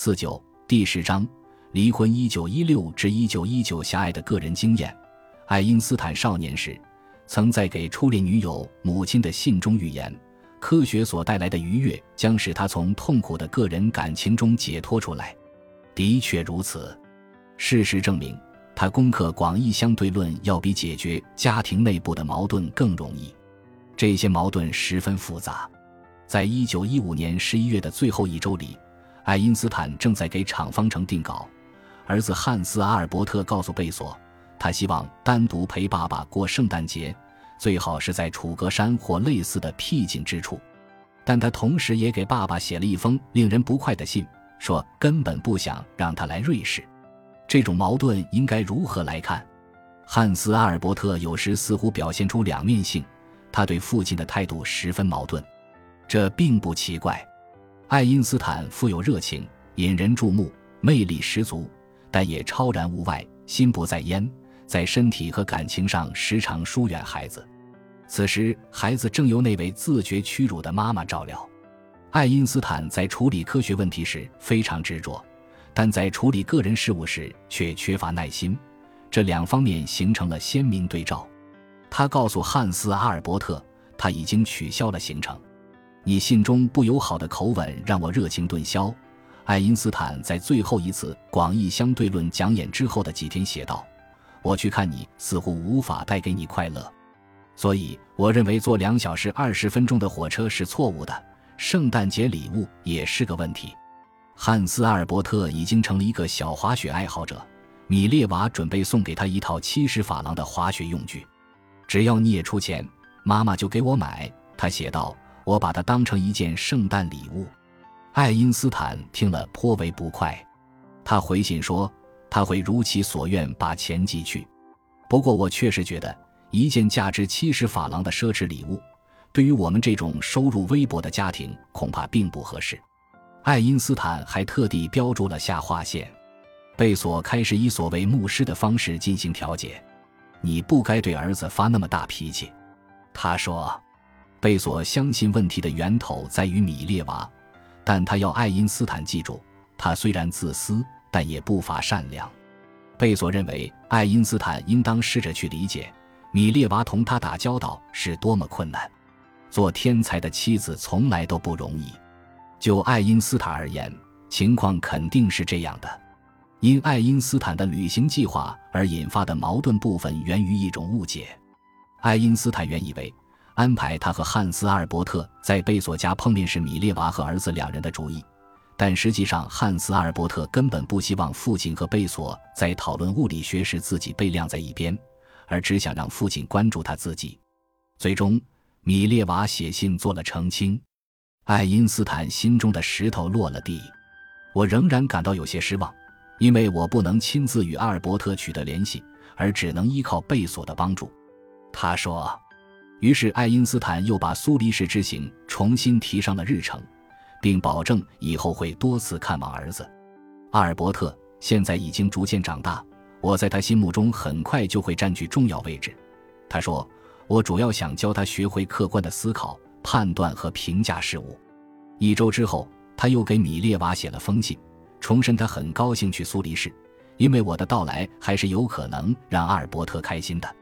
四九第十章离婚一九一六至一九一九狭隘的个人经验。爱因斯坦少年时曾在给初恋女友母亲的信中预言，科学所带来的愉悦将使他从痛苦的个人感情中解脱出来。的确如此，事实证明，他攻克广义相对论要比解决家庭内部的矛盾更容易。这些矛盾十分复杂。在一九一五年十一月的最后一周里。爱因斯坦正在给场方程定稿，儿子汉斯·阿尔伯特告诉贝索，他希望单独陪爸爸过圣诞节，最好是在楚格山或类似的僻静之处。但他同时也给爸爸写了一封令人不快的信，说根本不想让他来瑞士。这种矛盾应该如何来看？汉斯·阿尔伯特有时似乎表现出两面性，他对父亲的态度十分矛盾，这并不奇怪。爱因斯坦富有热情，引人注目，魅力十足，但也超然物外，心不在焉，在身体和感情上时常疏远孩子。此时，孩子正由那位自觉屈辱的妈妈照料。爱因斯坦在处理科学问题时非常执着，但在处理个人事务时却缺乏耐心，这两方面形成了鲜明对照。他告诉汉斯·阿尔伯特，他已经取消了行程。你信中不友好的口吻让我热情顿消。爱因斯坦在最后一次广义相对论讲演之后的几天写道：“我去看你，似乎无法带给你快乐，所以我认为坐两小时二十分钟的火车是错误的。圣诞节礼物也是个问题。”汉斯·阿尔伯特已经成了一个小滑雪爱好者，米列娃准备送给他一套七十法郎的滑雪用具，只要你也出钱，妈妈就给我买。他写道。我把它当成一件圣诞礼物，爱因斯坦听了颇为不快。他回信说他会如其所愿把钱寄去。不过我确实觉得一件价值七十法郎的奢侈礼物，对于我们这种收入微薄的家庭恐怕并不合适。爱因斯坦还特地标注了下划线。贝索开始以所谓牧师的方式进行调解。你不该对儿子发那么大脾气，他说。贝索相信问题的源头在于米列娃，但他要爱因斯坦记住，他虽然自私，但也不乏善良。贝索认为，爱因斯坦应当试着去理解米列娃同他打交道是多么困难。做天才的妻子从来都不容易。就爱因斯坦而言，情况肯定是这样的。因爱因斯坦的旅行计划而引发的矛盾部分源于一种误解。爱因斯坦原以为。安排他和汉斯·阿尔伯特在贝索家碰面是米列娃和儿子两人的主意，但实际上汉斯·阿尔伯特根本不希望父亲和贝索在讨论物理学时自己被晾在一边，而只想让父亲关注他自己。最终，米列娃写信做了澄清，爱因斯坦心中的石头落了地。我仍然感到有些失望，因为我不能亲自与阿尔伯特取得联系，而只能依靠贝索的帮助。他说。于是，爱因斯坦又把苏黎世之行重新提上了日程，并保证以后会多次看望儿子阿尔伯特。现在已经逐渐长大，我在他心目中很快就会占据重要位置。他说：“我主要想教他学会客观的思考、判断和评价事物。”一周之后，他又给米列娃写了封信，重申他很高兴去苏黎世，因为我的到来还是有可能让阿尔伯特开心的。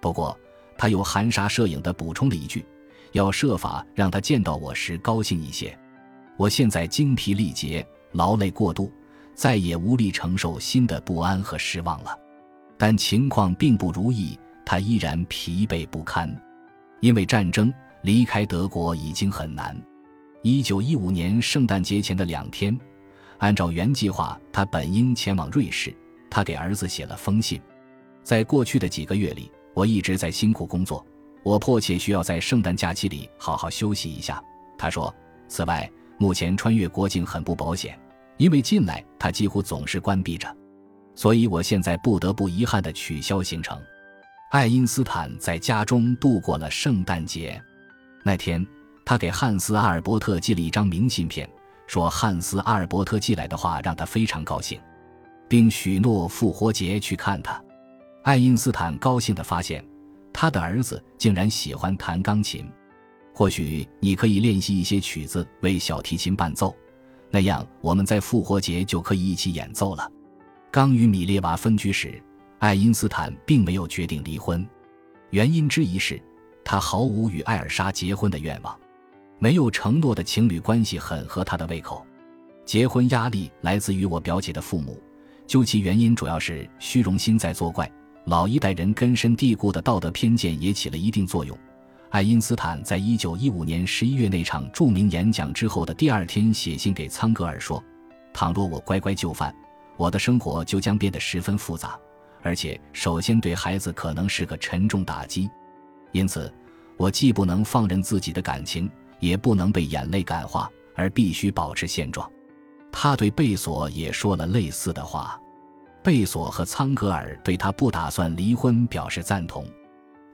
不过，他又含沙射影的补充了一句：“要设法让他见到我时高兴一些。”我现在精疲力竭，劳累过度，再也无力承受新的不安和失望了。但情况并不如意，他依然疲惫不堪，因为战争离开德国已经很难。一九一五年圣诞节前的两天，按照原计划，他本应前往瑞士。他给儿子写了封信，在过去的几个月里。我一直在辛苦工作，我迫切需要在圣诞假期里好好休息一下。他说：“此外，目前穿越国境很不保险，因为进来它几乎总是关闭着，所以我现在不得不遗憾地取消行程。”爱因斯坦在家中度过了圣诞节。那天，他给汉斯·阿尔伯特寄了一张明信片，说汉斯·阿尔伯特寄来的话让他非常高兴，并许诺复活节去看他。爱因斯坦高兴地发现，他的儿子竟然喜欢弹钢琴。或许你可以练习一些曲子为小提琴伴奏，那样我们在复活节就可以一起演奏了。刚与米列娃分居时，爱因斯坦并没有决定离婚，原因之一是，他毫无与艾尔莎结婚的愿望，没有承诺的情侣关系很合他的胃口。结婚压力来自于我表姐的父母，究其原因，主要是虚荣心在作怪。老一代人根深蒂固的道德偏见也起了一定作用。爱因斯坦在一九一五年十一月那场著名演讲之后的第二天写信给苍格尔说：“倘若我乖乖就范，我的生活就将变得十分复杂，而且首先对孩子可能是个沉重打击。因此，我既不能放任自己的感情，也不能被眼泪感化，而必须保持现状。”他对贝索也说了类似的话。贝索和苍格尔对他不打算离婚表示赞同。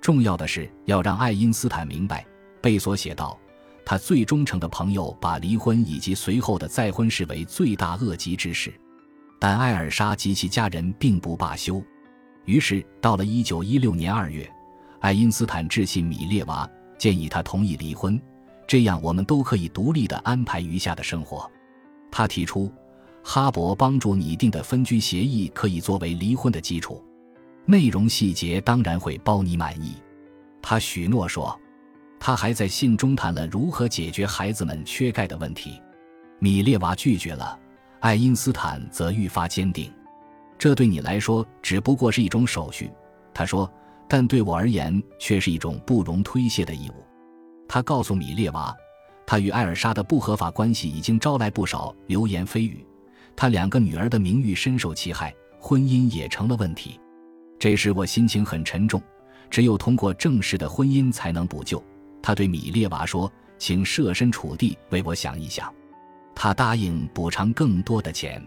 重要的是要让爱因斯坦明白，贝索写道：“他最忠诚的朋友把离婚以及随后的再婚视为罪大恶极之事。”但艾尔莎及其家人并不罢休。于是，到了1916年2月，爱因斯坦致信米列娃，建议他同意离婚，这样我们都可以独立地安排余下的生活。他提出。哈勃帮助拟定的分居协议可以作为离婚的基础，内容细节当然会包你满意。他许诺说，他还在信中谈了如何解决孩子们缺钙的问题。米列娃拒绝了，爱因斯坦则愈发坚定。这对你来说只不过是一种手续，他说，但对我而言却是一种不容推卸的义务。他告诉米列娃，他与艾尔莎的不合法关系已经招来不少流言蜚语。他两个女儿的名誉深受其害，婚姻也成了问题。这时我心情很沉重，只有通过正式的婚姻才能补救。他对米列娃说：“请设身处地为我想一想。”他答应补偿更多的钱。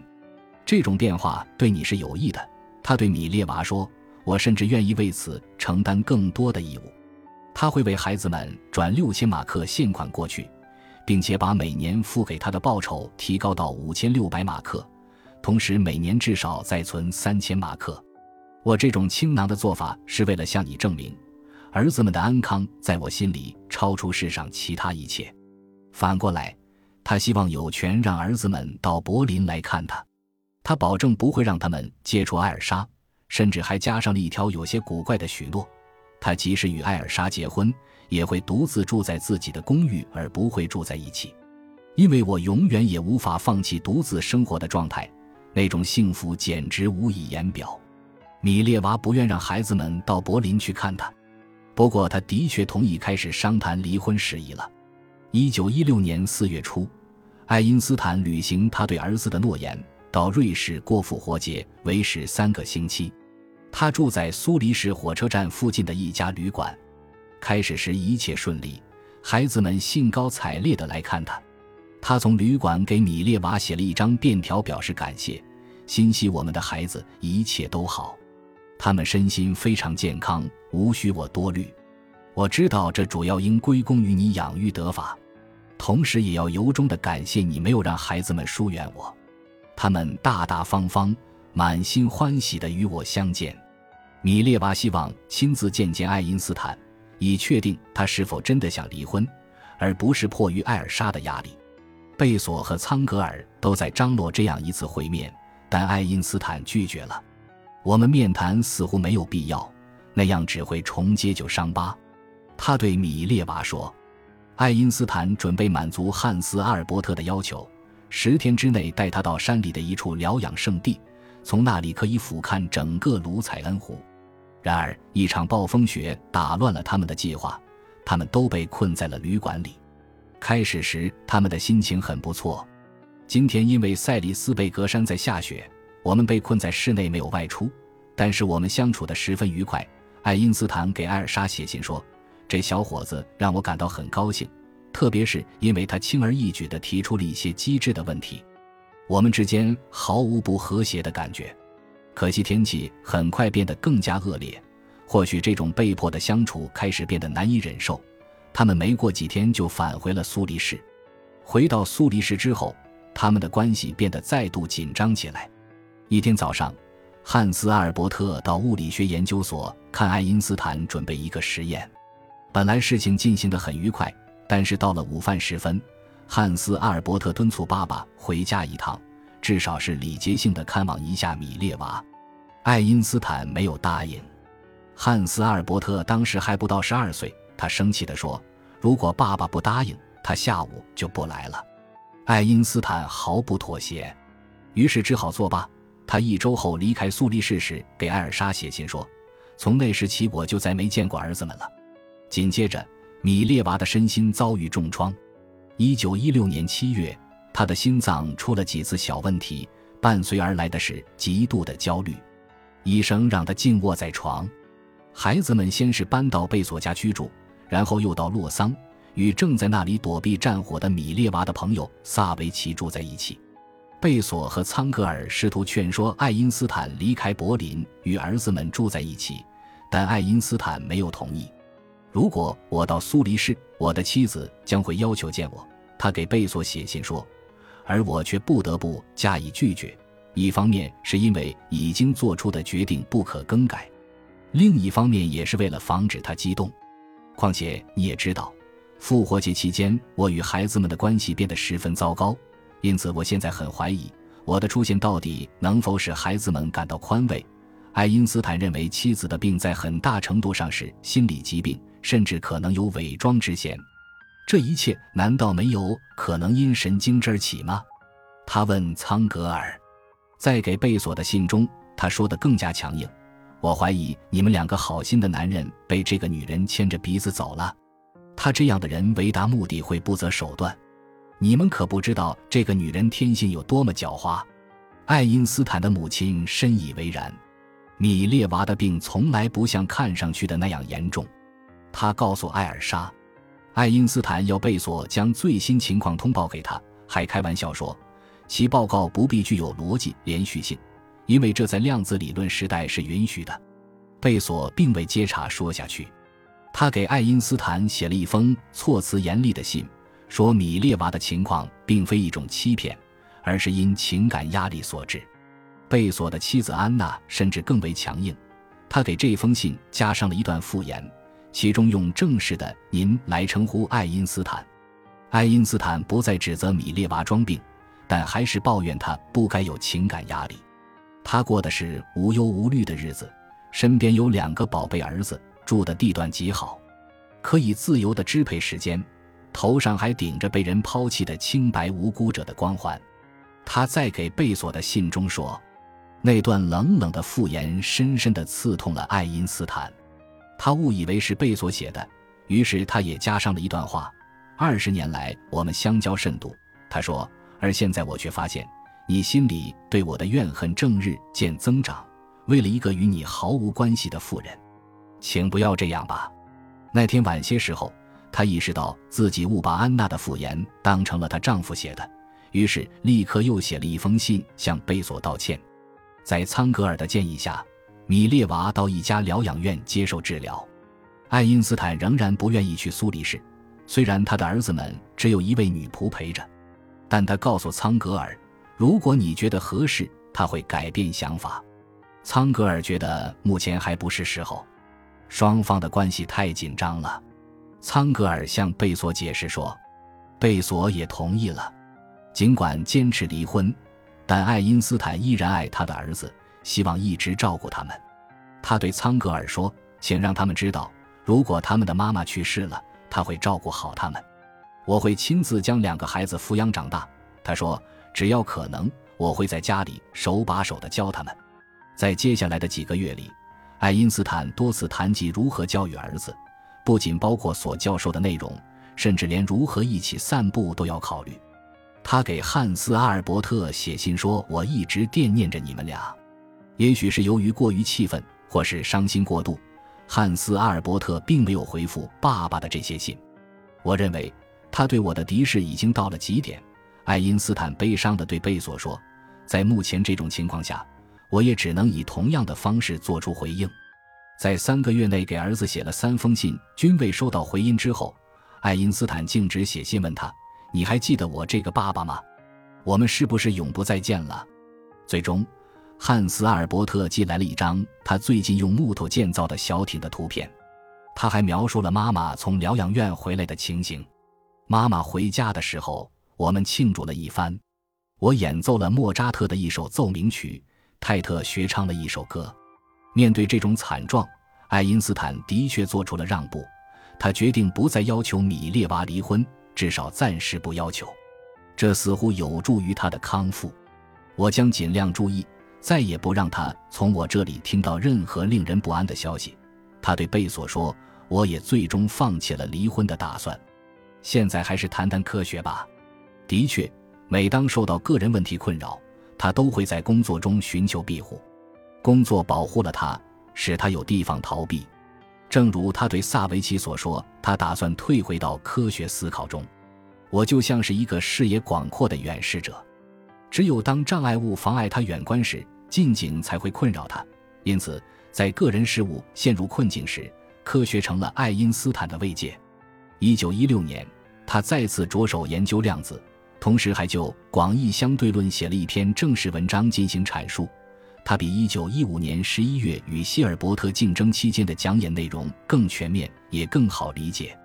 这种变化对你是有益的。他对米列娃说：“我甚至愿意为此承担更多的义务。”他会为孩子们转六千马克现款过去。并且把每年付给他的报酬提高到五千六百马克，同时每年至少再存三千马克。我这种倾囊的做法是为了向你证明，儿子们的安康在我心里超出世上其他一切。反过来，他希望有权让儿子们到柏林来看他。他保证不会让他们接触艾尔莎，甚至还加上了一条有些古怪的许诺：他即使与艾尔莎结婚。也会独自住在自己的公寓，而不会住在一起，因为我永远也无法放弃独自生活的状态，那种幸福简直无以言表。米列娃不愿让孩子们到柏林去看他，不过他的确同意开始商谈离婚事宜了。一九一六年四月初，爱因斯坦履行他对儿子的诺言，到瑞士过复活节，为时三个星期。他住在苏黎世火车站附近的一家旅馆。开始时一切顺利，孩子们兴高采烈地来看他。他从旅馆给米列娃写了一张便条，表示感谢，欣喜我们的孩子一切都好，他们身心非常健康，无需我多虑。我知道这主要应归功于你养育得法，同时也要由衷地感谢你没有让孩子们疏远我。他们大大方方、满心欢喜地与我相见。米列娃希望亲自见见爱因斯坦。以确定他是否真的想离婚，而不是迫于艾尔莎的压力。贝索和苍格尔都在张罗这样一次会面，但爱因斯坦拒绝了。我们面谈似乎没有必要，那样只会重揭旧伤疤。他对米列娃说：“爱因斯坦准备满足汉斯阿尔伯特的要求，十天之内带他到山里的一处疗养圣地，从那里可以俯瞰整个卢采恩湖。”然而，一场暴风雪打乱了他们的计划，他们都被困在了旅馆里。开始时，他们的心情很不错。今天因为塞里斯贝格山在下雪，我们被困在室内没有外出，但是我们相处的十分愉快。爱因斯坦给艾尔莎写信说：“这小伙子让我感到很高兴，特别是因为他轻而易举地提出了一些机智的问题。我们之间毫无不和谐的感觉。”可惜天气很快变得更加恶劣，或许这种被迫的相处开始变得难以忍受。他们没过几天就返回了苏黎世。回到苏黎世之后，他们的关系变得再度紧张起来。一天早上，汉斯·阿尔伯特到物理学研究所看爱因斯坦准备一个实验。本来事情进行得很愉快，但是到了午饭时分，汉斯·阿尔伯特敦促爸爸回家一趟，至少是礼节性的看望一下米列娃。爱因斯坦没有答应。汉斯·阿尔伯特当时还不到十二岁，他生气地说：“如果爸爸不答应，他下午就不来了。”爱因斯坦毫不妥协，于是只好作罢。他一周后离开苏黎世时，给艾尔莎写信说：“从那时起，我就再没见过儿子们了。”紧接着，米列娃的身心遭遇重创。一九一六年七月，他的心脏出了几次小问题，伴随而来的是极度的焦虑。医生让他静卧在床。孩子们先是搬到贝索家居住，然后又到洛桑，与正在那里躲避战火的米列娃的朋友萨维奇住在一起。贝索和苍格尔试图劝说爱因斯坦离开柏林，与儿子们住在一起，但爱因斯坦没有同意。如果我到苏黎世，我的妻子将会要求见我。他给贝索写信说，而我却不得不加以拒绝。一方面是因为已经做出的决定不可更改，另一方面也是为了防止他激动。况且你也知道，复活节期间我与孩子们的关系变得十分糟糕。因此，我现在很怀疑我的出现到底能否使孩子们感到宽慰。爱因斯坦认为妻子的病在很大程度上是心理疾病，甚至可能有伪装之嫌。这一切难道没有可能因神经质起吗？他问苍格尔。在给贝索的信中，他说的更加强硬：“我怀疑你们两个好心的男人被这个女人牵着鼻子走了。他这样的人为达目的会不择手段。”你们可不知道这个女人天性有多么狡猾。爱因斯坦的母亲深以为然。米列娃的病从来不像看上去的那样严重。他告诉艾尔莎，爱因斯坦要贝索将最新情况通报给他，还开玩笑说，其报告不必具有逻辑连续性，因为这在量子理论时代是允许的。贝索并未接茬说下去，他给爱因斯坦写了一封措辞严厉的信。说米列娃的情况并非一种欺骗，而是因情感压力所致。贝索的妻子安娜甚至更为强硬，她给这封信加上了一段附言，其中用正式的“您”来称呼爱因斯坦。爱因斯坦不再指责米列娃装病，但还是抱怨他不该有情感压力。他过的是无忧无虑的日子，身边有两个宝贝儿子，住的地段极好，可以自由地支配时间。头上还顶着被人抛弃的清白无辜者的光环，他在给贝索的信中说：“那段冷冷的复言深深地刺痛了爱因斯坦，他误以为是贝索写的，于是他也加上了一段话：二十年来我们相交甚笃，他说，而现在我却发现你心里对我的怨恨正日渐增长，为了一个与你毫无关系的妇人，请不要这样吧。那天晚些时候。”她意识到自己误把安娜的复言当成了她丈夫写的，于是立刻又写了一封信向贝索道歉。在苍格尔的建议下，米列娃到一家疗养院接受治疗。爱因斯坦仍然不愿意去苏黎世，虽然他的儿子们只有一位女仆陪着，但他告诉苍格尔，如果你觉得合适，他会改变想法。苍格尔觉得目前还不是时候，双方的关系太紧张了。苍格尔向贝索解释说，贝索也同意了。尽管坚持离婚，但爱因斯坦依然爱他的儿子，希望一直照顾他们。他对苍格尔说：“请让他们知道，如果他们的妈妈去世了，他会照顾好他们。我会亲自将两个孩子抚养长大。”他说：“只要可能，我会在家里手把手地教他们。”在接下来的几个月里，爱因斯坦多次谈及如何教育儿子。不仅包括所教授的内容，甚至连如何一起散步都要考虑。他给汉斯·阿尔伯特写信说：“我一直惦念着你们俩。”也许是由于过于气愤，或是伤心过度，汉斯·阿尔伯特并没有回复爸爸的这些信。我认为他对我的敌视已经到了极点。爱因斯坦悲伤地对贝索说：“在目前这种情况下，我也只能以同样的方式做出回应。”在三个月内给儿子写了三封信，均未收到回音之后，爱因斯坦径直写信问他：“你还记得我这个爸爸吗？我们是不是永不再见了？”最终，汉斯·阿尔伯特寄来了一张他最近用木头建造的小艇的图片。他还描述了妈妈从疗养院回来的情形。妈妈回家的时候我们庆祝了一番。我演奏了莫扎特的一首奏鸣曲，泰特学唱了一首歌。面对这种惨状，爱因斯坦的确做出了让步，他决定不再要求米列娃离婚，至少暂时不要求。这似乎有助于他的康复。我将尽量注意，再也不让他从我这里听到任何令人不安的消息。他对贝索说：“我也最终放弃了离婚的打算。现在还是谈谈科学吧。”的确，每当受到个人问题困扰，他都会在工作中寻求庇护。工作保护了他，使他有地方逃避。正如他对萨维奇所说：“他打算退回到科学思考中。”我就像是一个视野广阔的远视者，只有当障碍物妨碍他远观时，近景才会困扰他。因此，在个人事物陷入困境时，科学成了爱因斯坦的慰藉。一九一六年，他再次着手研究量子，同时还就广义相对论写了一篇正式文章进行阐述。他比一九一五年十一月与希尔伯特竞争期间的讲演内容更全面，也更好理解。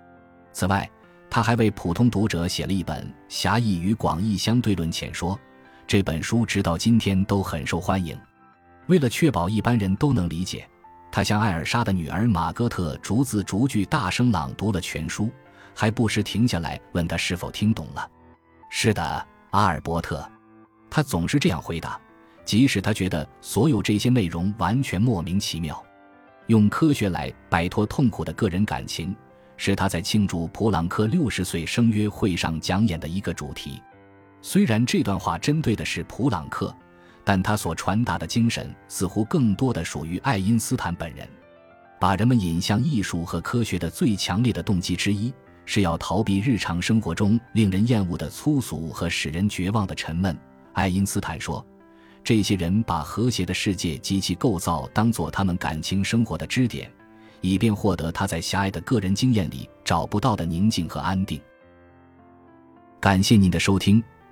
此外，他还为普通读者写了一本《狭义与广义相对论浅说》，这本书直到今天都很受欢迎。为了确保一般人都能理解，他向艾尔莎的女儿玛戈特逐字逐句大声朗读了全书，还不时停下来问他是否听懂了。是的，阿尔伯特，他总是这样回答，即使他觉得所有这些内容完全莫名其妙。用科学来摆脱痛苦的个人感情。是他在庆祝普朗克六十岁生约会上讲演的一个主题。虽然这段话针对的是普朗克，但他所传达的精神似乎更多的属于爱因斯坦本人。把人们引向艺术和科学的最强烈的动机之一，是要逃避日常生活中令人厌恶的粗俗和使人绝望的沉闷。爱因斯坦说：“这些人把和谐的世界及其构造当作他们感情生活的支点。”以便获得他在狭隘的个人经验里找不到的宁静和安定。感谢您的收听，